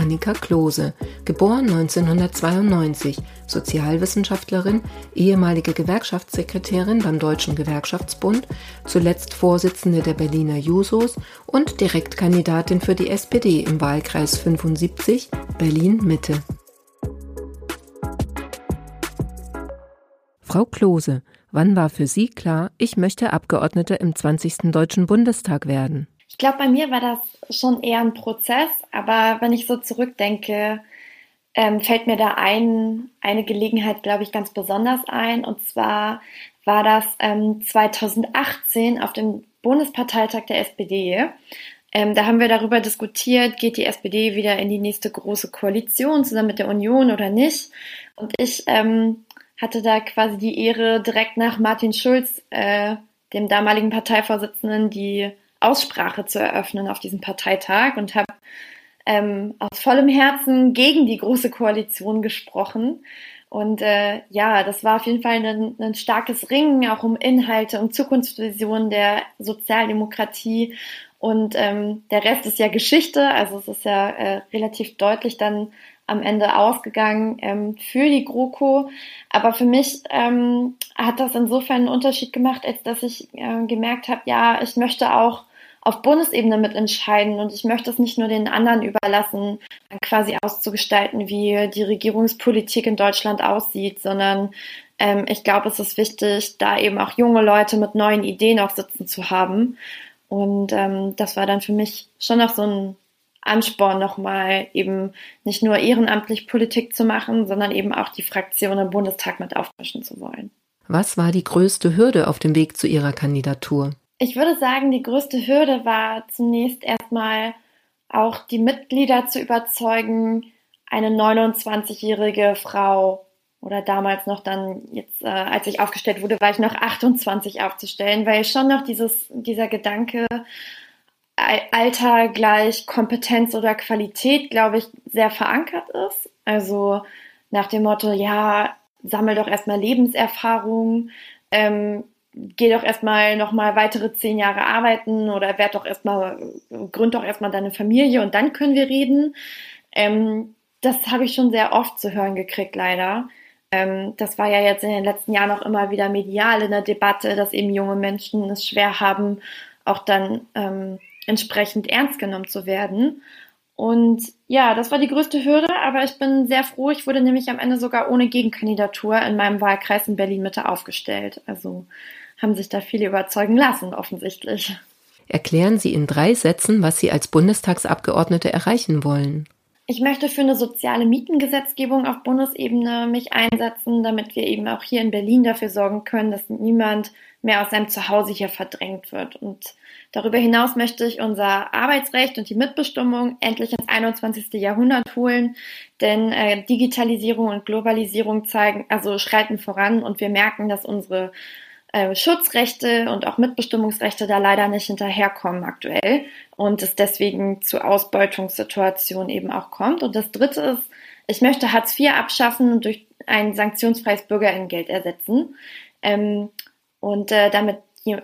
Annika Klose, geboren 1992, Sozialwissenschaftlerin, ehemalige Gewerkschaftssekretärin beim Deutschen Gewerkschaftsbund, zuletzt Vorsitzende der Berliner Jusos und Direktkandidatin für die SPD im Wahlkreis 75 Berlin Mitte. Frau Klose, wann war für Sie klar, ich möchte Abgeordnete im 20. Deutschen Bundestag werden? Ich glaube, bei mir war das schon eher ein Prozess, aber wenn ich so zurückdenke, ähm, fällt mir da ein, eine Gelegenheit, glaube ich, ganz besonders ein. Und zwar war das ähm, 2018 auf dem Bundesparteitag der SPD. Ähm, da haben wir darüber diskutiert, geht die SPD wieder in die nächste große Koalition zusammen mit der Union oder nicht. Und ich ähm, hatte da quasi die Ehre, direkt nach Martin Schulz, äh, dem damaligen Parteivorsitzenden, die Aussprache zu eröffnen auf diesem Parteitag und habe ähm, aus vollem Herzen gegen die Große Koalition gesprochen. Und äh, ja, das war auf jeden Fall ein, ein starkes Ringen, auch um Inhalte, um Zukunftsvisionen der Sozialdemokratie. Und ähm, der Rest ist ja Geschichte, also es ist ja äh, relativ deutlich dann am Ende ausgegangen ähm, für die GroKo. Aber für mich ähm, hat das insofern einen Unterschied gemacht, als dass ich äh, gemerkt habe, ja, ich möchte auch auf Bundesebene mitentscheiden und ich möchte es nicht nur den anderen überlassen, quasi auszugestalten, wie die Regierungspolitik in Deutschland aussieht, sondern ähm, ich glaube, es ist wichtig, da eben auch junge Leute mit neuen Ideen auch sitzen zu haben. Und ähm, das war dann für mich schon noch so ein Ansporn, nochmal eben nicht nur ehrenamtlich Politik zu machen, sondern eben auch die Fraktion im Bundestag mit aufmischen zu wollen. Was war die größte Hürde auf dem Weg zu Ihrer Kandidatur? Ich würde sagen, die größte Hürde war zunächst erstmal auch die Mitglieder zu überzeugen, eine 29-jährige Frau oder damals noch dann, jetzt, äh, als ich aufgestellt wurde, war ich noch 28 aufzustellen, weil schon noch dieses, dieser Gedanke, Alter gleich Kompetenz oder Qualität, glaube ich, sehr verankert ist. Also nach dem Motto, ja, sammel doch erstmal Lebenserfahrung, ähm, geh doch erstmal nochmal weitere zehn Jahre arbeiten oder werd doch erstmal, gründ doch erstmal deine Familie und dann können wir reden. Ähm, das habe ich schon sehr oft zu hören gekriegt, leider. Ähm, das war ja jetzt in den letzten Jahren auch immer wieder medial in der Debatte, dass eben junge Menschen es schwer haben, auch dann ähm, entsprechend ernst genommen zu werden. Und ja, das war die größte Hürde, aber ich bin sehr froh. Ich wurde nämlich am Ende sogar ohne Gegenkandidatur in meinem Wahlkreis in Berlin Mitte aufgestellt. Also haben sich da viele überzeugen lassen, offensichtlich. Erklären Sie in drei Sätzen, was Sie als Bundestagsabgeordnete erreichen wollen. Ich möchte für eine soziale Mietengesetzgebung auf Bundesebene mich einsetzen, damit wir eben auch hier in Berlin dafür sorgen können, dass niemand mehr aus seinem Zuhause hier verdrängt wird. Und darüber hinaus möchte ich unser Arbeitsrecht und die Mitbestimmung endlich ins 21. Jahrhundert holen, denn äh, Digitalisierung und Globalisierung zeigen, also schreiten voran und wir merken, dass unsere äh, Schutzrechte und auch Mitbestimmungsrechte da leider nicht hinterherkommen aktuell und es deswegen zu Ausbeutungssituationen eben auch kommt. Und das Dritte ist, ich möchte Hartz IV abschaffen und durch ein sanktionsfreies Bürgerengeld ersetzen ähm, und äh, damit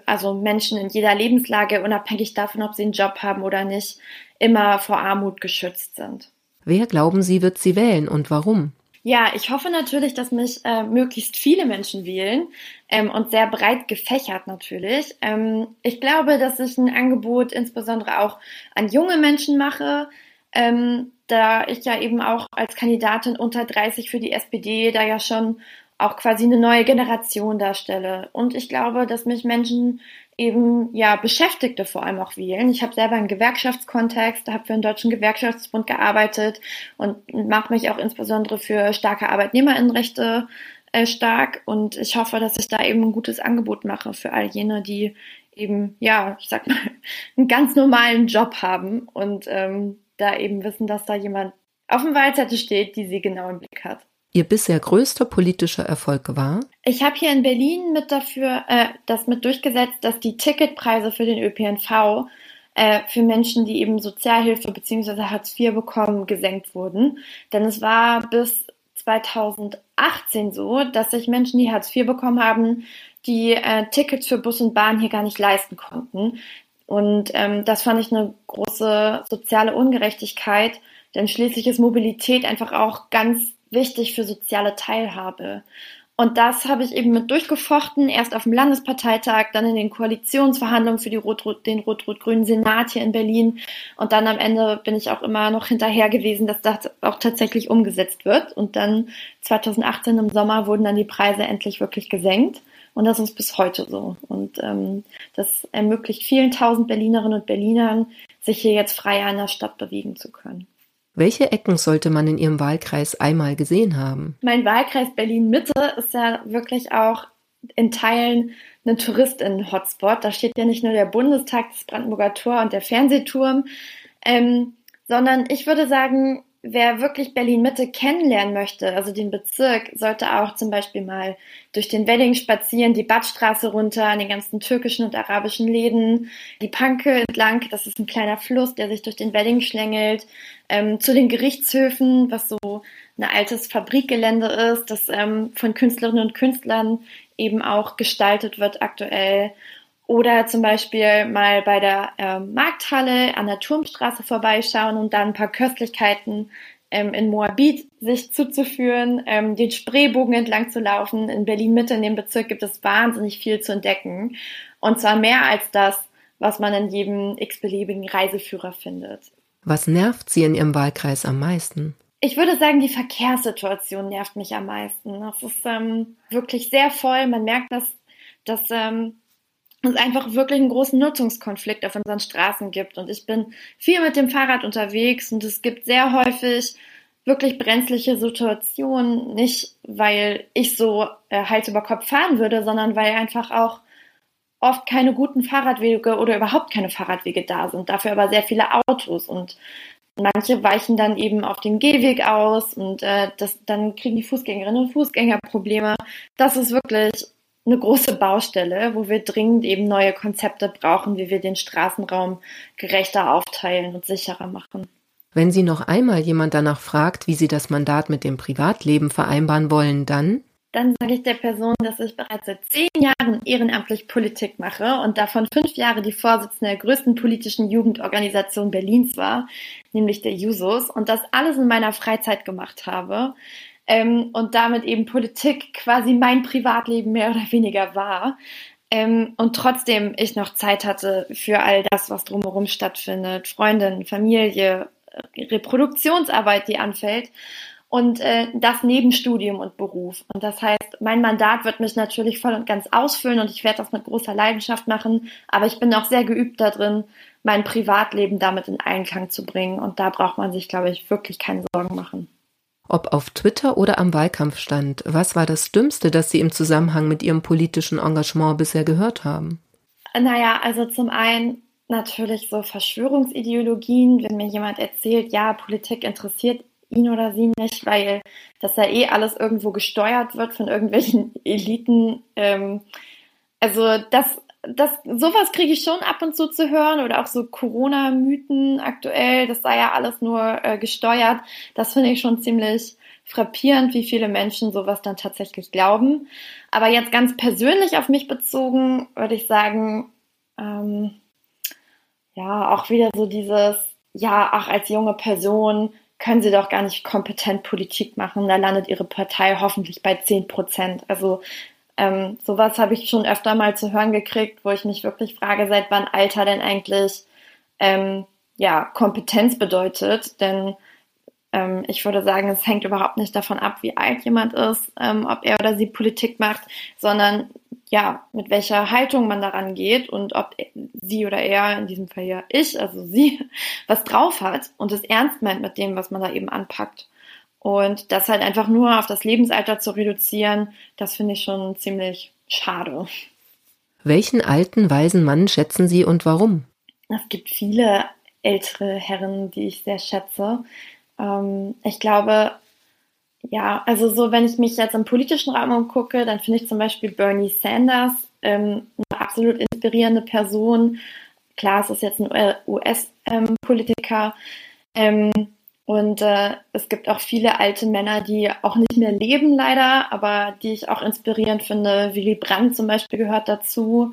also Menschen in jeder Lebenslage, unabhängig davon, ob sie einen Job haben oder nicht, immer vor Armut geschützt sind. Wer glauben Sie, wird sie wählen und warum? Ja, ich hoffe natürlich, dass mich äh, möglichst viele Menschen wählen ähm, und sehr breit gefächert natürlich. Ähm, ich glaube, dass ich ein Angebot insbesondere auch an junge Menschen mache, ähm, da ich ja eben auch als Kandidatin unter 30 für die SPD da ja schon auch quasi eine neue Generation darstelle. Und ich glaube, dass mich Menschen eben ja Beschäftigte vor allem auch wählen. Ich habe selber einen Gewerkschaftskontext, habe für den Deutschen Gewerkschaftsbund gearbeitet und mache mich auch insbesondere für starke Arbeitnehmerinnenrechte äh, stark und ich hoffe, dass ich da eben ein gutes Angebot mache für all jene, die eben, ja, ich sag mal, einen ganz normalen Job haben und ähm, da eben wissen, dass da jemand auf dem Wahlzettel steht, die sie genau im Blick hat. Ihr bisher größter politischer Erfolg war? Ich habe hier in Berlin mit dafür äh, das mit durchgesetzt, dass die Ticketpreise für den ÖPNV äh, für Menschen, die eben Sozialhilfe bzw. Hartz IV bekommen, gesenkt wurden. Denn es war bis 2018 so, dass sich Menschen, die Hartz IV bekommen haben, die äh, Tickets für Bus und Bahn hier gar nicht leisten konnten. Und ähm, das fand ich eine große soziale Ungerechtigkeit, denn schließlich ist Mobilität einfach auch ganz wichtig für soziale Teilhabe. Und das habe ich eben mit durchgefochten, erst auf dem Landesparteitag, dann in den Koalitionsverhandlungen für Rot -Rot, den rot-rot-grünen Senat hier in Berlin. Und dann am Ende bin ich auch immer noch hinterher gewesen, dass das auch tatsächlich umgesetzt wird. Und dann 2018 im Sommer wurden dann die Preise endlich wirklich gesenkt. Und das ist bis heute so. Und ähm, das ermöglicht vielen tausend Berlinerinnen und Berlinern, sich hier jetzt freier in der Stadt bewegen zu können. Welche Ecken sollte man in Ihrem Wahlkreis einmal gesehen haben? Mein Wahlkreis Berlin-Mitte ist ja wirklich auch in Teilen ein Touristinnen-Hotspot. Da steht ja nicht nur der Bundestag, das Brandenburger Tor und der Fernsehturm, ähm, sondern ich würde sagen, wer wirklich Berlin-Mitte kennenlernen möchte, also den Bezirk, sollte auch zum Beispiel mal durch den Wedding spazieren, die Badstraße runter, an den ganzen türkischen und arabischen Läden, die Panke entlang, das ist ein kleiner Fluss, der sich durch den Wedding schlängelt, ähm, zu den Gerichtshöfen, was so ein altes Fabrikgelände ist, das ähm, von Künstlerinnen und Künstlern eben auch gestaltet wird aktuell oder zum Beispiel mal bei der ähm, Markthalle an der Turmstraße vorbeischauen und dann ein paar Köstlichkeiten ähm, in Moabit sich zuzuführen, ähm, den Spreebogen entlang zu laufen. In Berlin Mitte in dem Bezirk gibt es wahnsinnig viel zu entdecken. Und zwar mehr als das, was man in jedem x-beliebigen Reiseführer findet. Was nervt Sie in Ihrem Wahlkreis am meisten? Ich würde sagen, die Verkehrssituation nervt mich am meisten. Das ist ähm, wirklich sehr voll. Man merkt, dass, dass ähm, es einfach wirklich einen großen Nutzungskonflikt auf unseren Straßen gibt. Und ich bin viel mit dem Fahrrad unterwegs und es gibt sehr häufig wirklich brenzliche Situationen, nicht weil ich so äh, Hals über Kopf fahren würde, sondern weil einfach auch oft keine guten Fahrradwege oder überhaupt keine Fahrradwege da sind, dafür aber sehr viele Autos und manche weichen dann eben auf den Gehweg aus und äh, das, dann kriegen die Fußgängerinnen und Fußgänger Probleme. Das ist wirklich eine große Baustelle, wo wir dringend eben neue Konzepte brauchen, wie wir den Straßenraum gerechter aufteilen und sicherer machen. Wenn Sie noch einmal jemand danach fragt, wie Sie das Mandat mit dem Privatleben vereinbaren wollen, dann? Dann sage ich der Person, dass ich bereits seit zehn Jahren ehrenamtlich Politik mache und davon fünf Jahre die Vorsitzende der größten politischen Jugendorganisation Berlins war, nämlich der Jusos, und das alles in meiner Freizeit gemacht habe ähm, und damit eben Politik quasi mein Privatleben mehr oder weniger war. Ähm, und trotzdem ich noch Zeit hatte für all das, was drumherum stattfindet, Freundin, Familie, Reproduktionsarbeit, die anfällt und äh, das neben Studium und Beruf. Und das heißt, mein Mandat wird mich natürlich voll und ganz ausfüllen und ich werde das mit großer Leidenschaft machen, aber ich bin auch sehr geübt darin, mein Privatleben damit in Einklang zu bringen und da braucht man sich, glaube ich, wirklich keine Sorgen machen. Ob auf Twitter oder am Wahlkampfstand, was war das Dümmste, das Sie im Zusammenhang mit Ihrem politischen Engagement bisher gehört haben? Naja, also zum einen natürlich so Verschwörungsideologien, wenn mir jemand erzählt, ja, Politik interessiert ihn oder sie nicht, weil das ja eh alles irgendwo gesteuert wird von irgendwelchen Eliten. Ähm, also das das, sowas kriege ich schon ab und zu zu hören oder auch so Corona-Mythen aktuell, das sei ja alles nur äh, gesteuert. Das finde ich schon ziemlich frappierend, wie viele Menschen sowas dann tatsächlich glauben. Aber jetzt ganz persönlich auf mich bezogen, würde ich sagen, ähm, ja, auch wieder so dieses, ja, ach, als junge Person können sie doch gar nicht kompetent Politik machen. Da landet ihre Partei hoffentlich bei 10 Prozent. Also ähm, sowas habe ich schon öfter mal zu hören gekriegt, wo ich mich wirklich frage, seit wann Alter denn eigentlich ähm, ja, Kompetenz bedeutet. Denn ähm, ich würde sagen, es hängt überhaupt nicht davon ab, wie alt jemand ist, ähm, ob er oder sie Politik macht, sondern ja, mit welcher Haltung man daran geht und ob sie oder er, in diesem Fall ja ich, also sie, was drauf hat und es ernst meint mit dem, was man da eben anpackt. Und das halt einfach nur auf das Lebensalter zu reduzieren, das finde ich schon ziemlich schade. Welchen alten, weisen Mann schätzen Sie und warum? Es gibt viele ältere Herren, die ich sehr schätze. Ähm, ich glaube, Ja, also so, wenn ich mich jetzt im politischen Raum umgucke, dann finde ich zum Beispiel Bernie Sanders ähm, eine absolut inspirierende Person. Klar, es ist jetzt ein US-Politiker. Ähm, und äh, es gibt auch viele alte Männer, die auch nicht mehr leben, leider, aber die ich auch inspirierend finde. Willy Brandt zum Beispiel gehört dazu.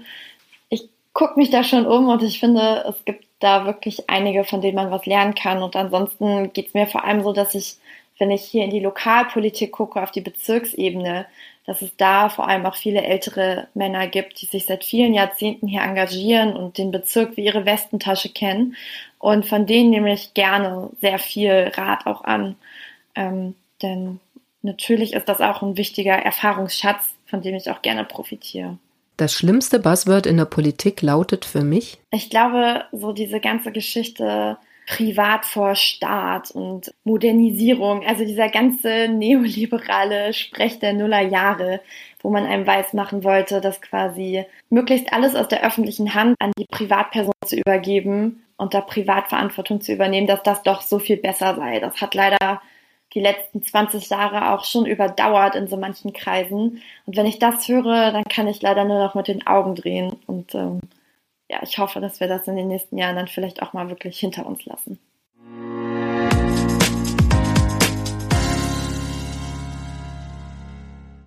Ich gucke mich da schon um und ich finde, es gibt da wirklich einige, von denen man was lernen kann. Und ansonsten geht es mir vor allem so, dass ich, wenn ich hier in die Lokalpolitik gucke, auf die Bezirksebene, dass es da vor allem auch viele ältere Männer gibt, die sich seit vielen Jahrzehnten hier engagieren und den Bezirk wie ihre Westentasche kennen. Und von denen nehme ich gerne sehr viel Rat auch an. Ähm, denn natürlich ist das auch ein wichtiger Erfahrungsschatz, von dem ich auch gerne profitiere. Das schlimmste Buzzword in der Politik lautet für mich? Ich glaube, so diese ganze Geschichte Privat vor Staat und Modernisierung, also dieser ganze neoliberale Sprech der Nullerjahre, wo man einem weismachen wollte, dass quasi möglichst alles aus der öffentlichen Hand an die Privatperson zu übergeben und da Privatverantwortung zu übernehmen, dass das doch so viel besser sei. Das hat leider die letzten 20 Jahre auch schon überdauert in so manchen Kreisen. Und wenn ich das höre, dann kann ich leider nur noch mit den Augen drehen und ähm, ja, ich hoffe, dass wir das in den nächsten Jahren dann vielleicht auch mal wirklich hinter uns lassen.